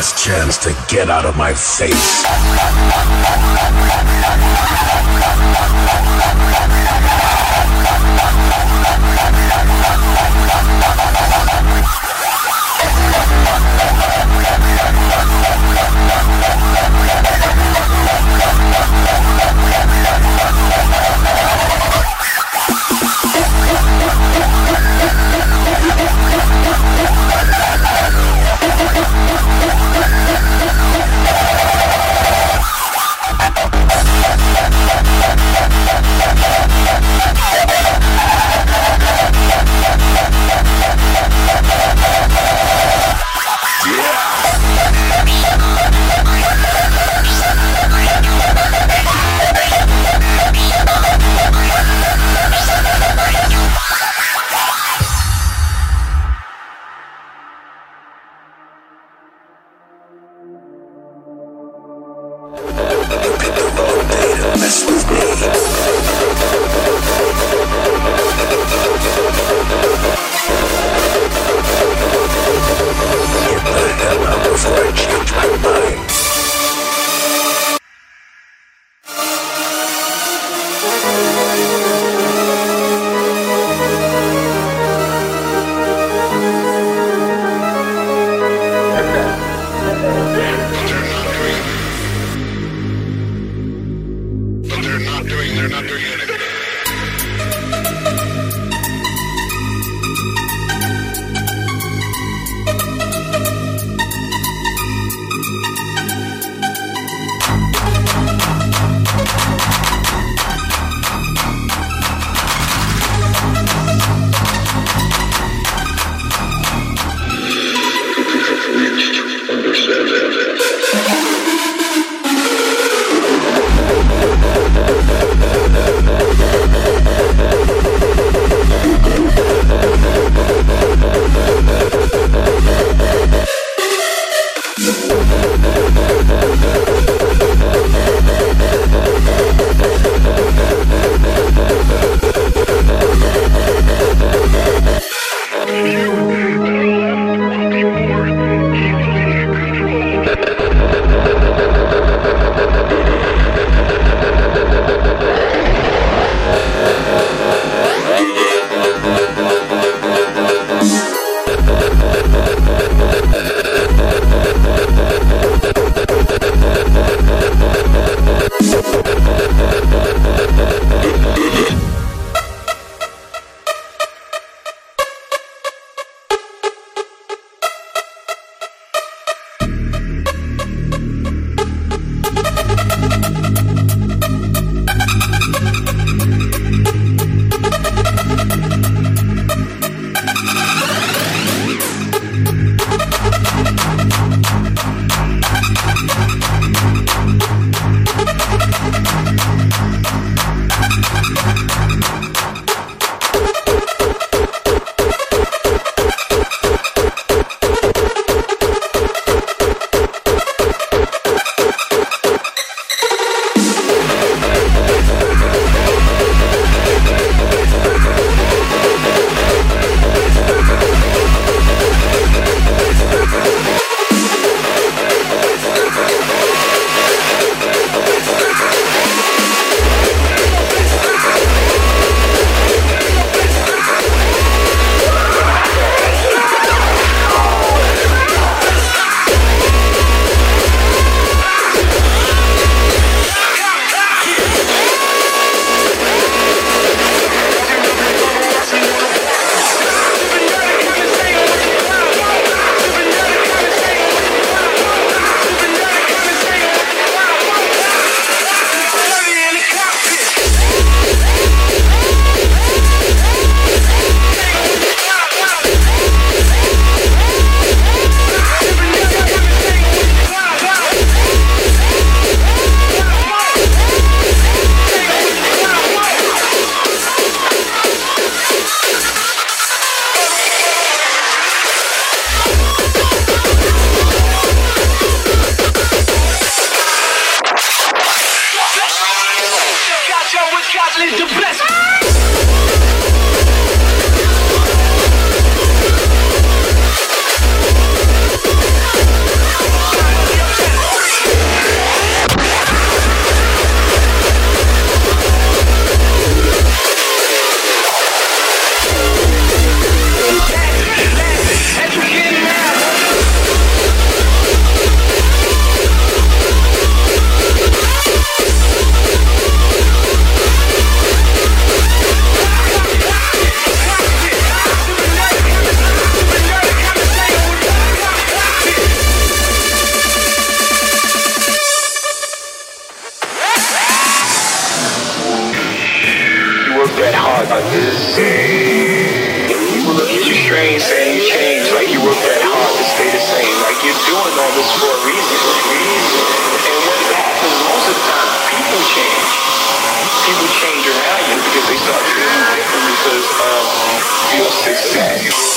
Last chance to get out of my face. because um, you're success.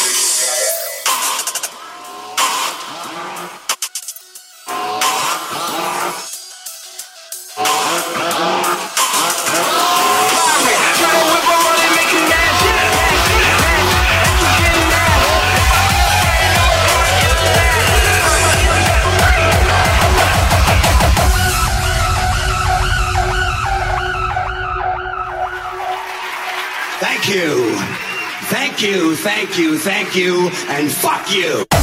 thank you, thank you, and fuck you.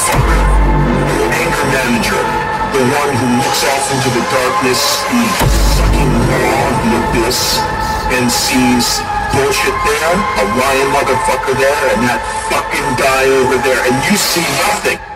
motherfucker, manager, the one who looks off into the darkness, the fucking wall of the abyss, and sees bullshit there, a lion motherfucker there, and that fucking guy over there, and you see nothing.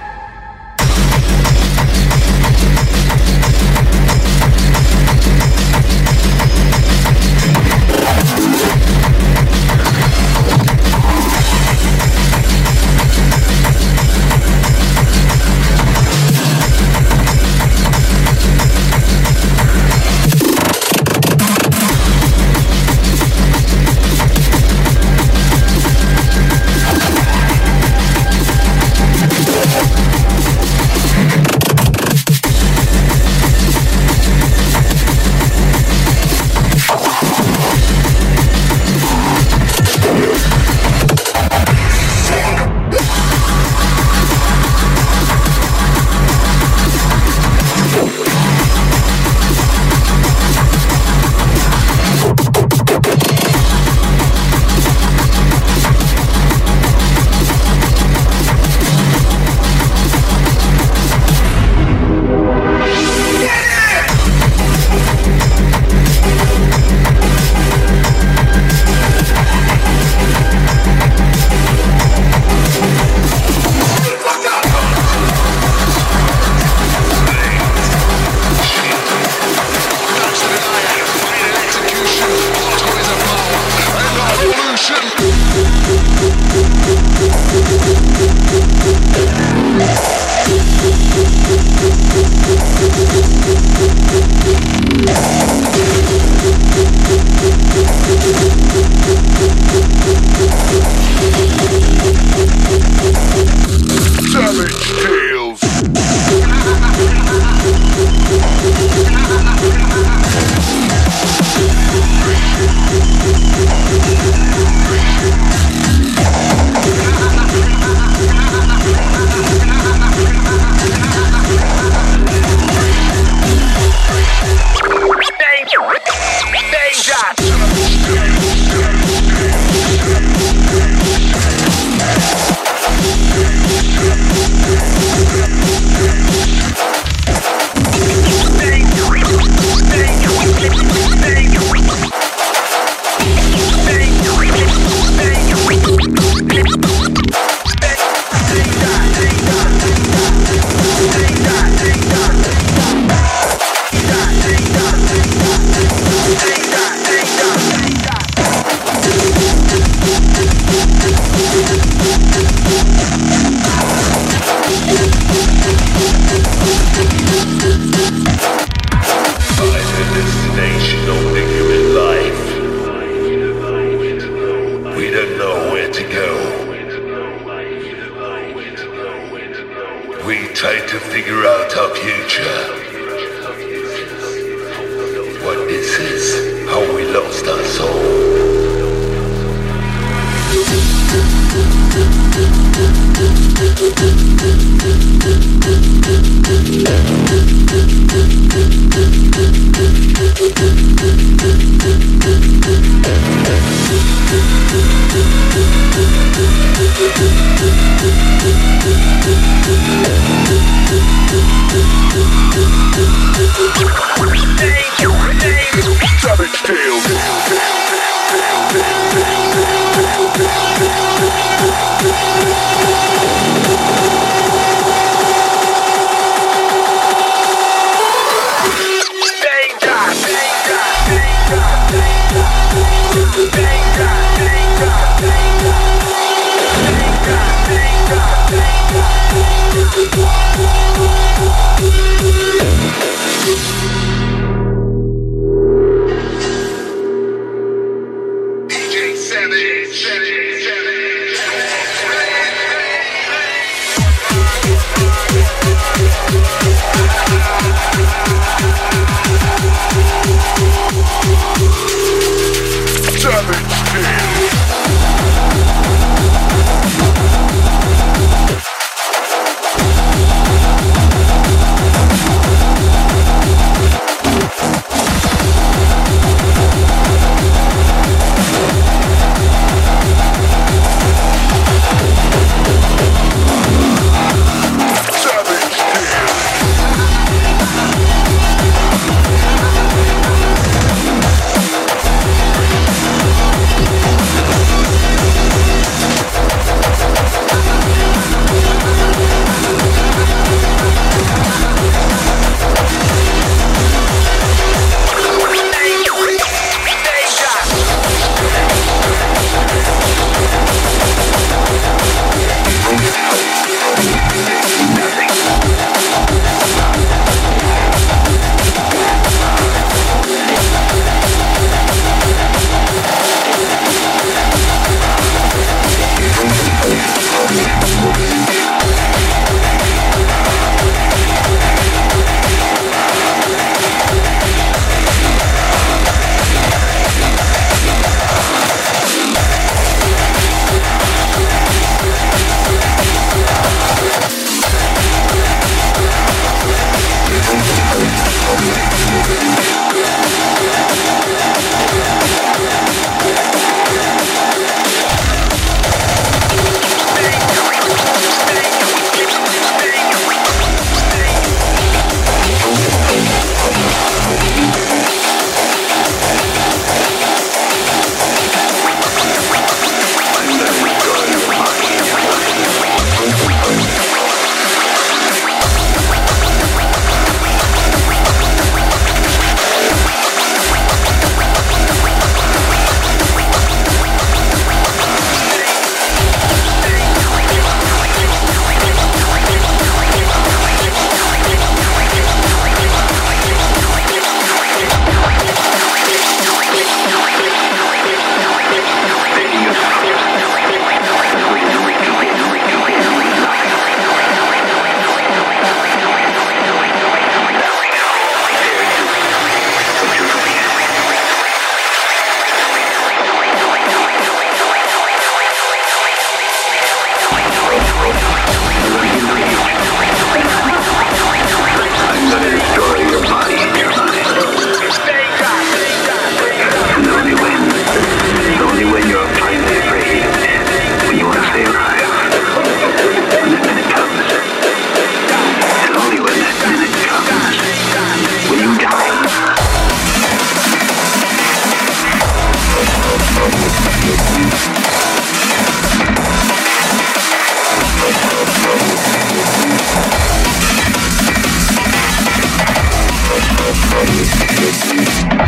Let's do it.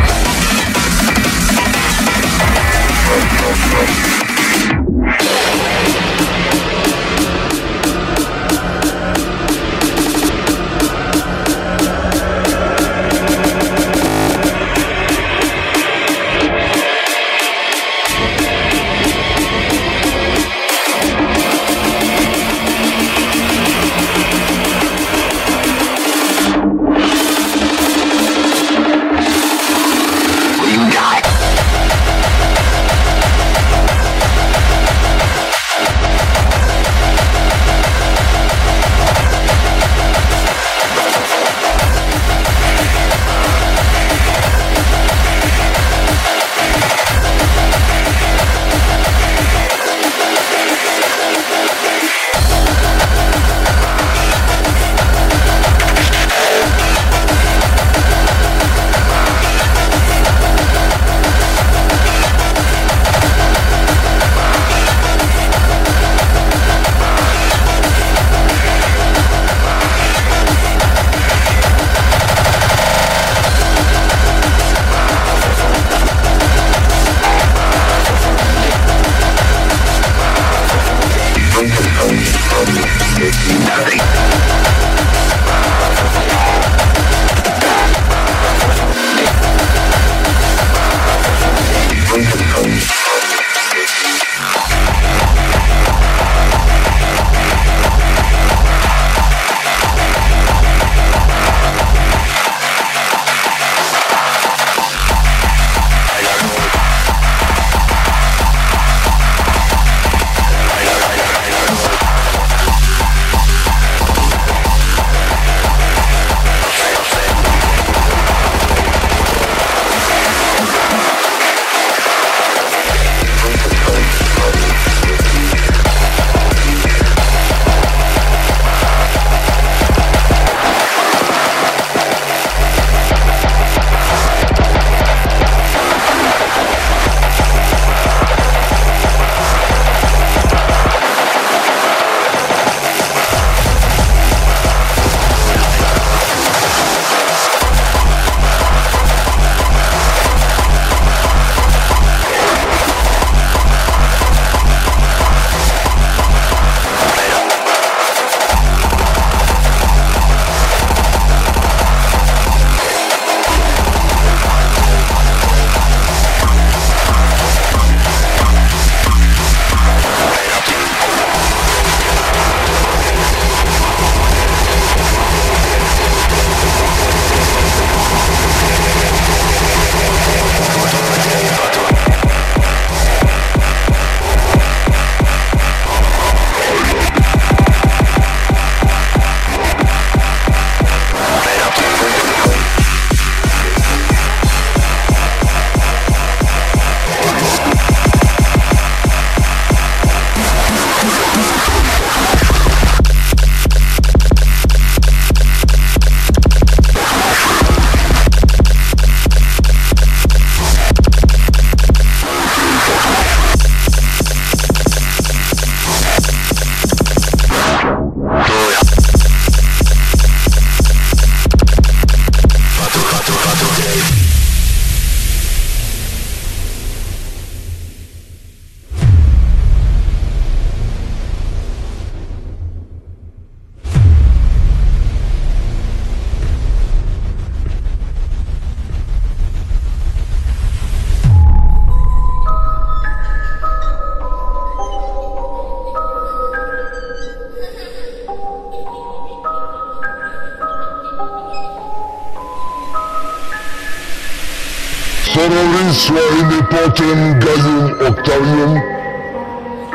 Quintum Gaium Octavium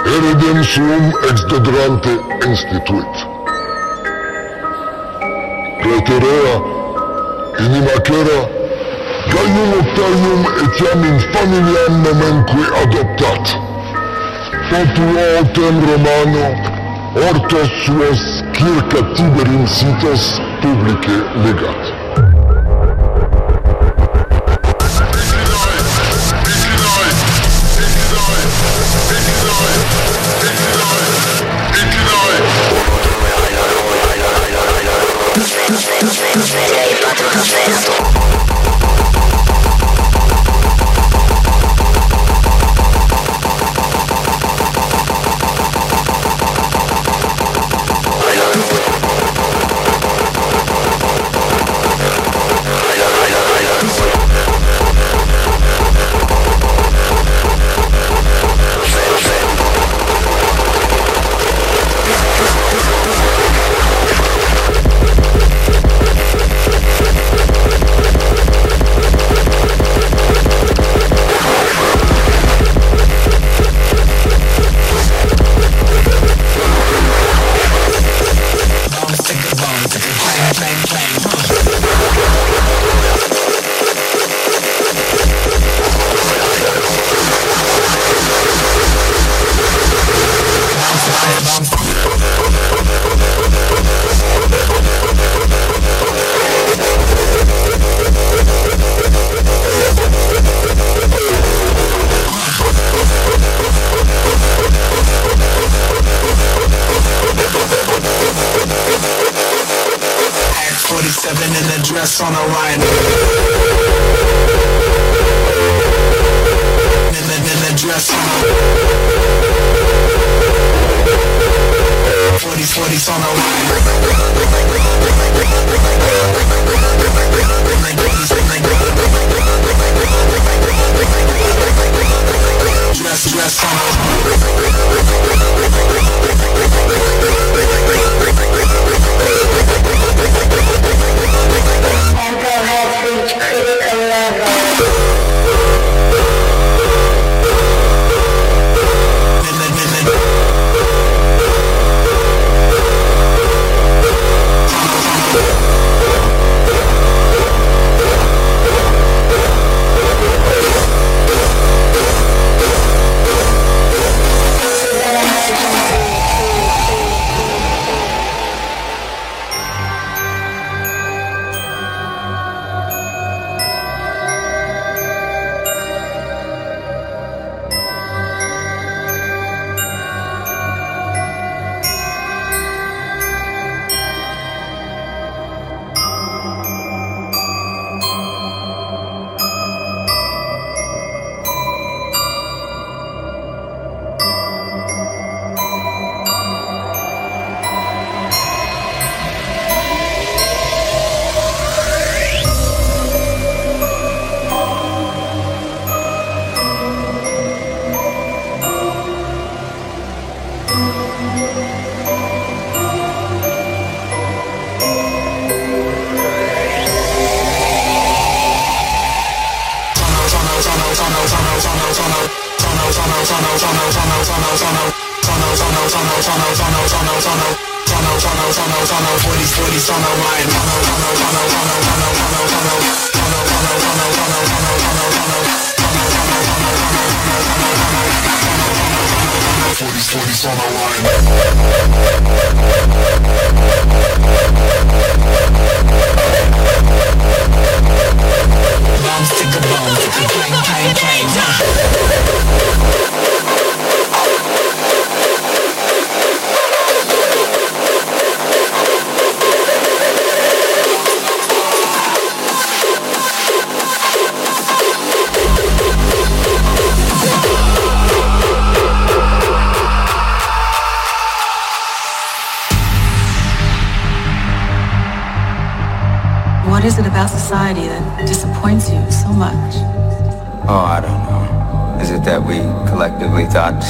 eredem suum ex dodrante instituit. Praeterea, inimacera, Gaium Octavium etiam in familiam nomenque adoptat. Populo autem Romano, ortos suos circa Tiberim sitos publice legat. Zero, zero, zero, on the line.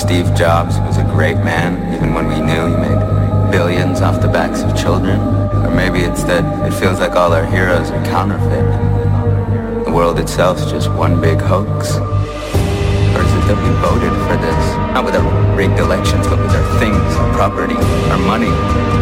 Steve Jobs was a great man, even when we knew he made billions off the backs of children? Or maybe it's that it feels like all our heroes are counterfeit. The world itself's just one big hoax. Or is it that we voted for this? Not with our rigged elections, but with our things, our property, our money.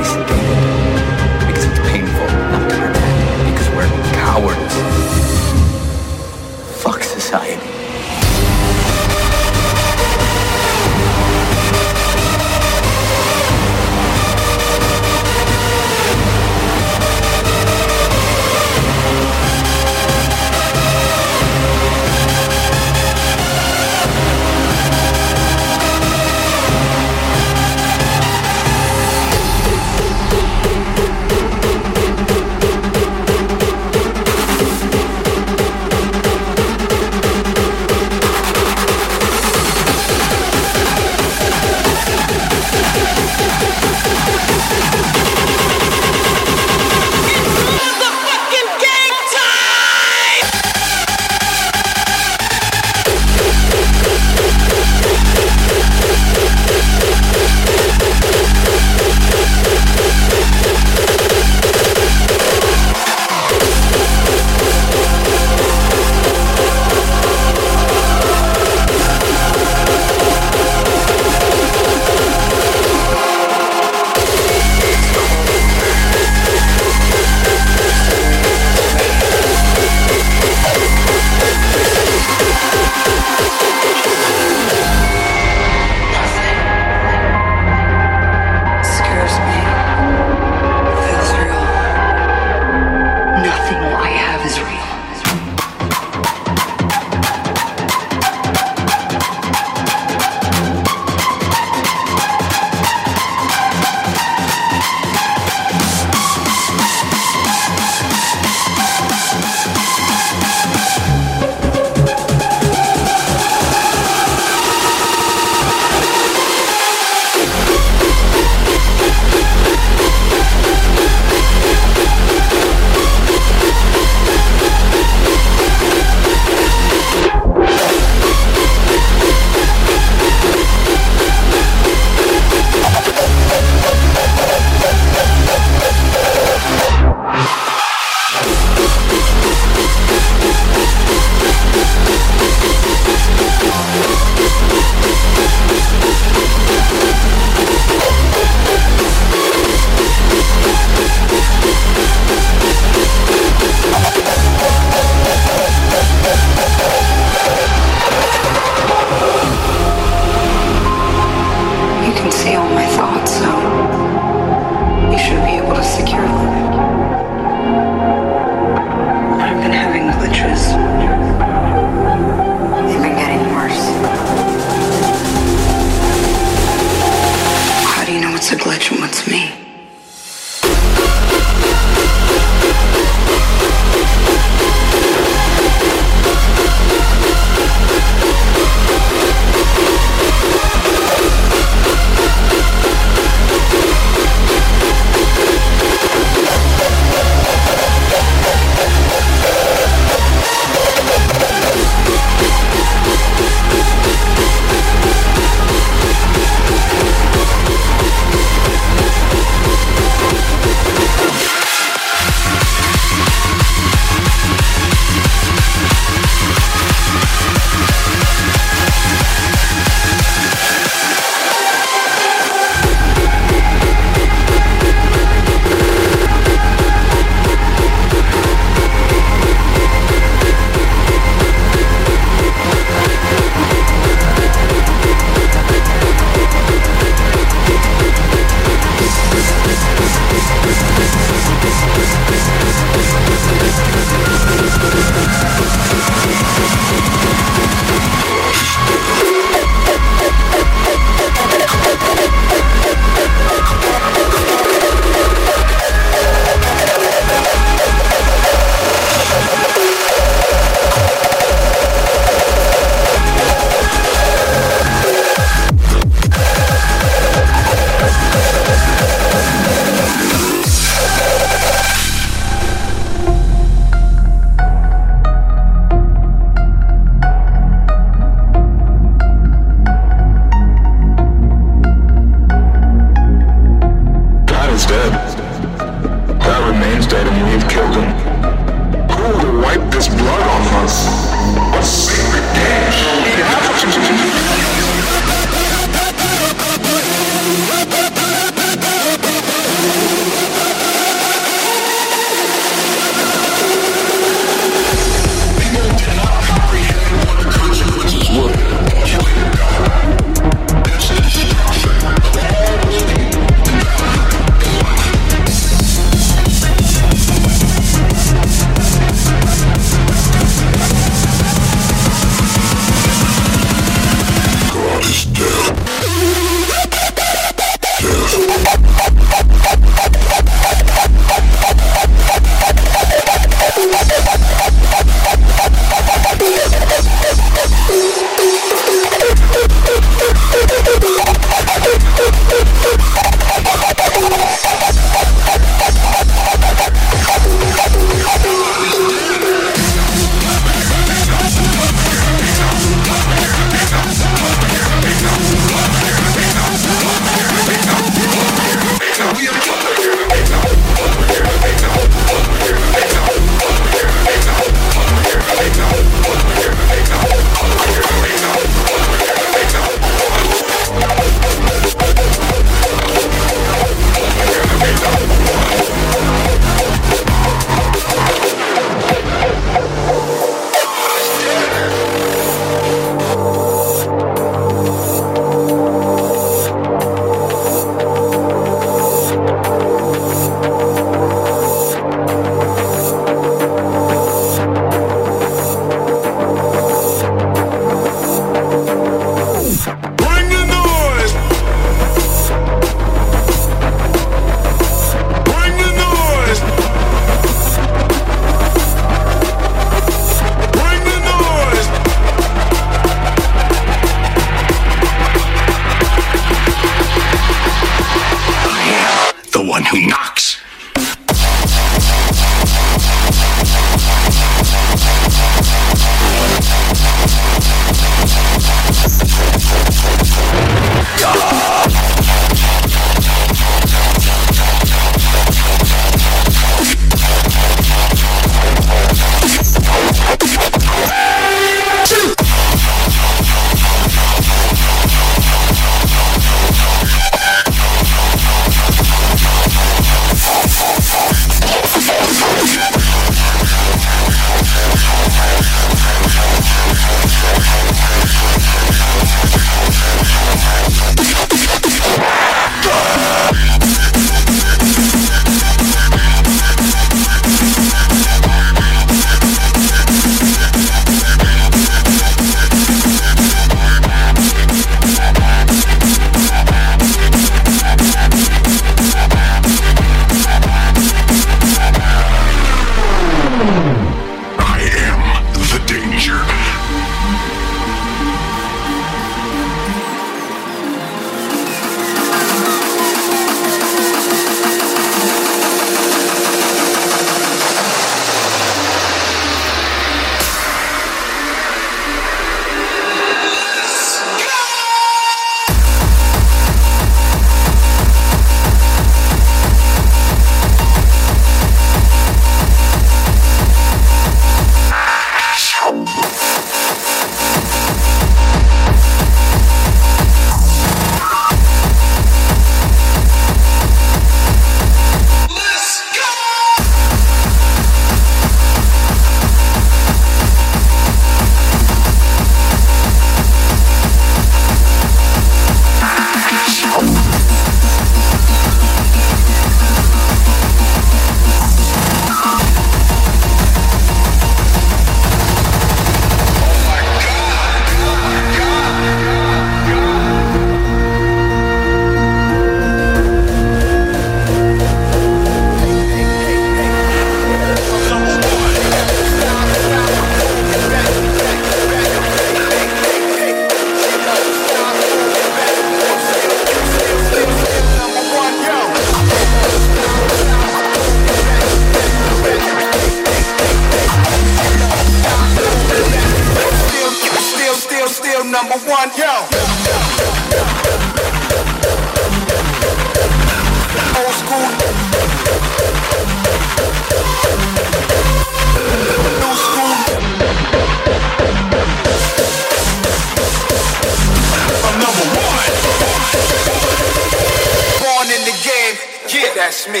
That's me.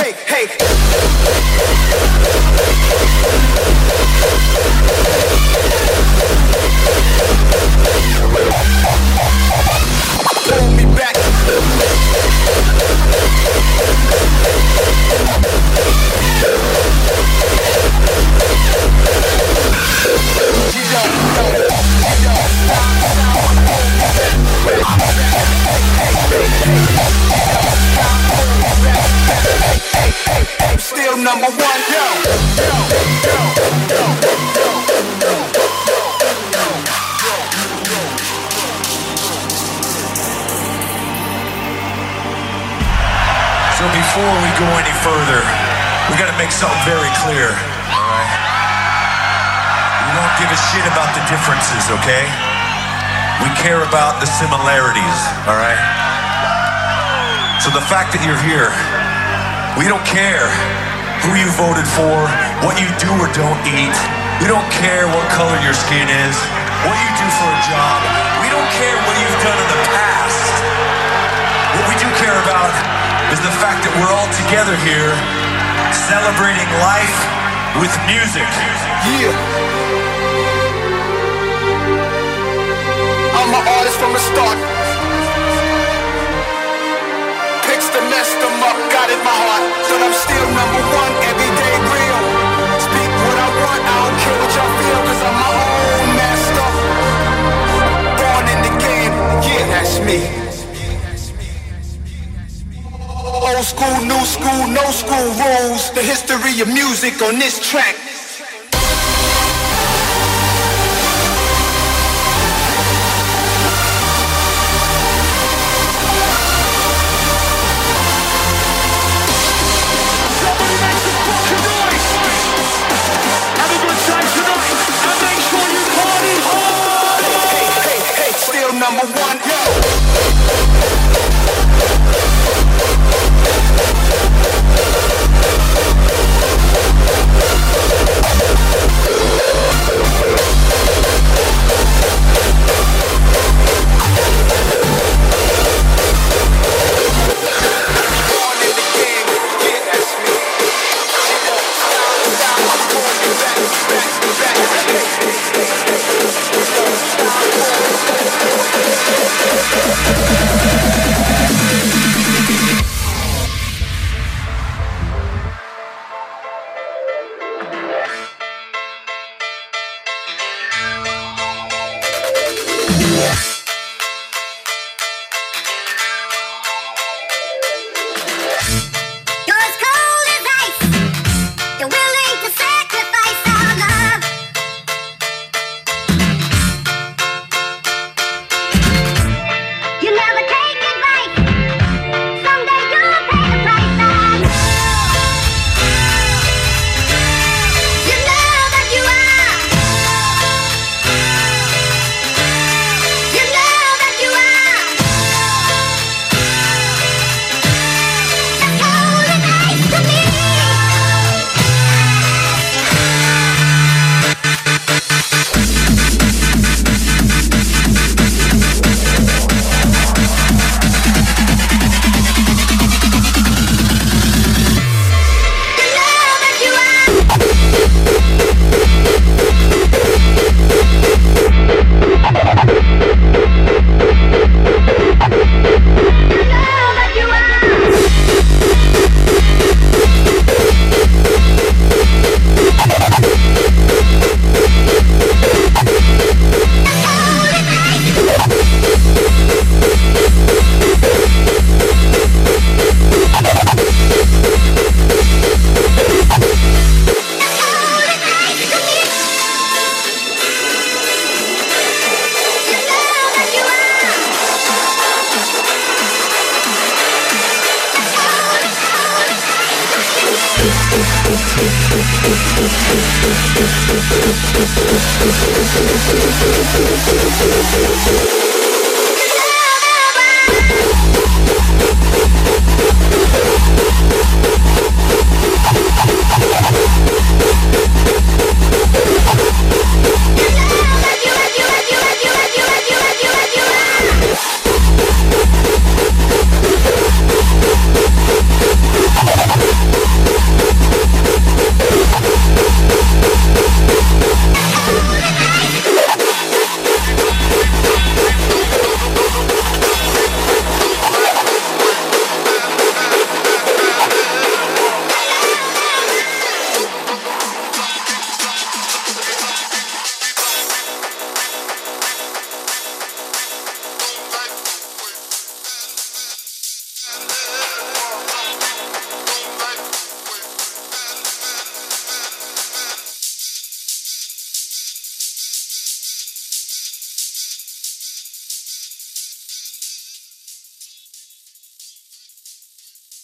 Hey, hey. Pull me back. Still number one. So before we go any further, we gotta make something very clear, alright? We don't give a shit about the differences, okay? We care about the similarities, alright? So the fact that you're here, we don't care who you voted for, what you do or don't eat. We don't care what color your skin is, what you do for a job. We don't care what you've done in the past. What we do care about is the fact that we're all together here celebrating life with music. Yeah. I'm an artist from the start. Up, got in my heart. But I'm still number one, everyday real. Speak what I want, I don't care what y'all feel, cause I'm my own master. Born in the game, yeah, that's me. Old school, new school, no school rules. The history of music on this track.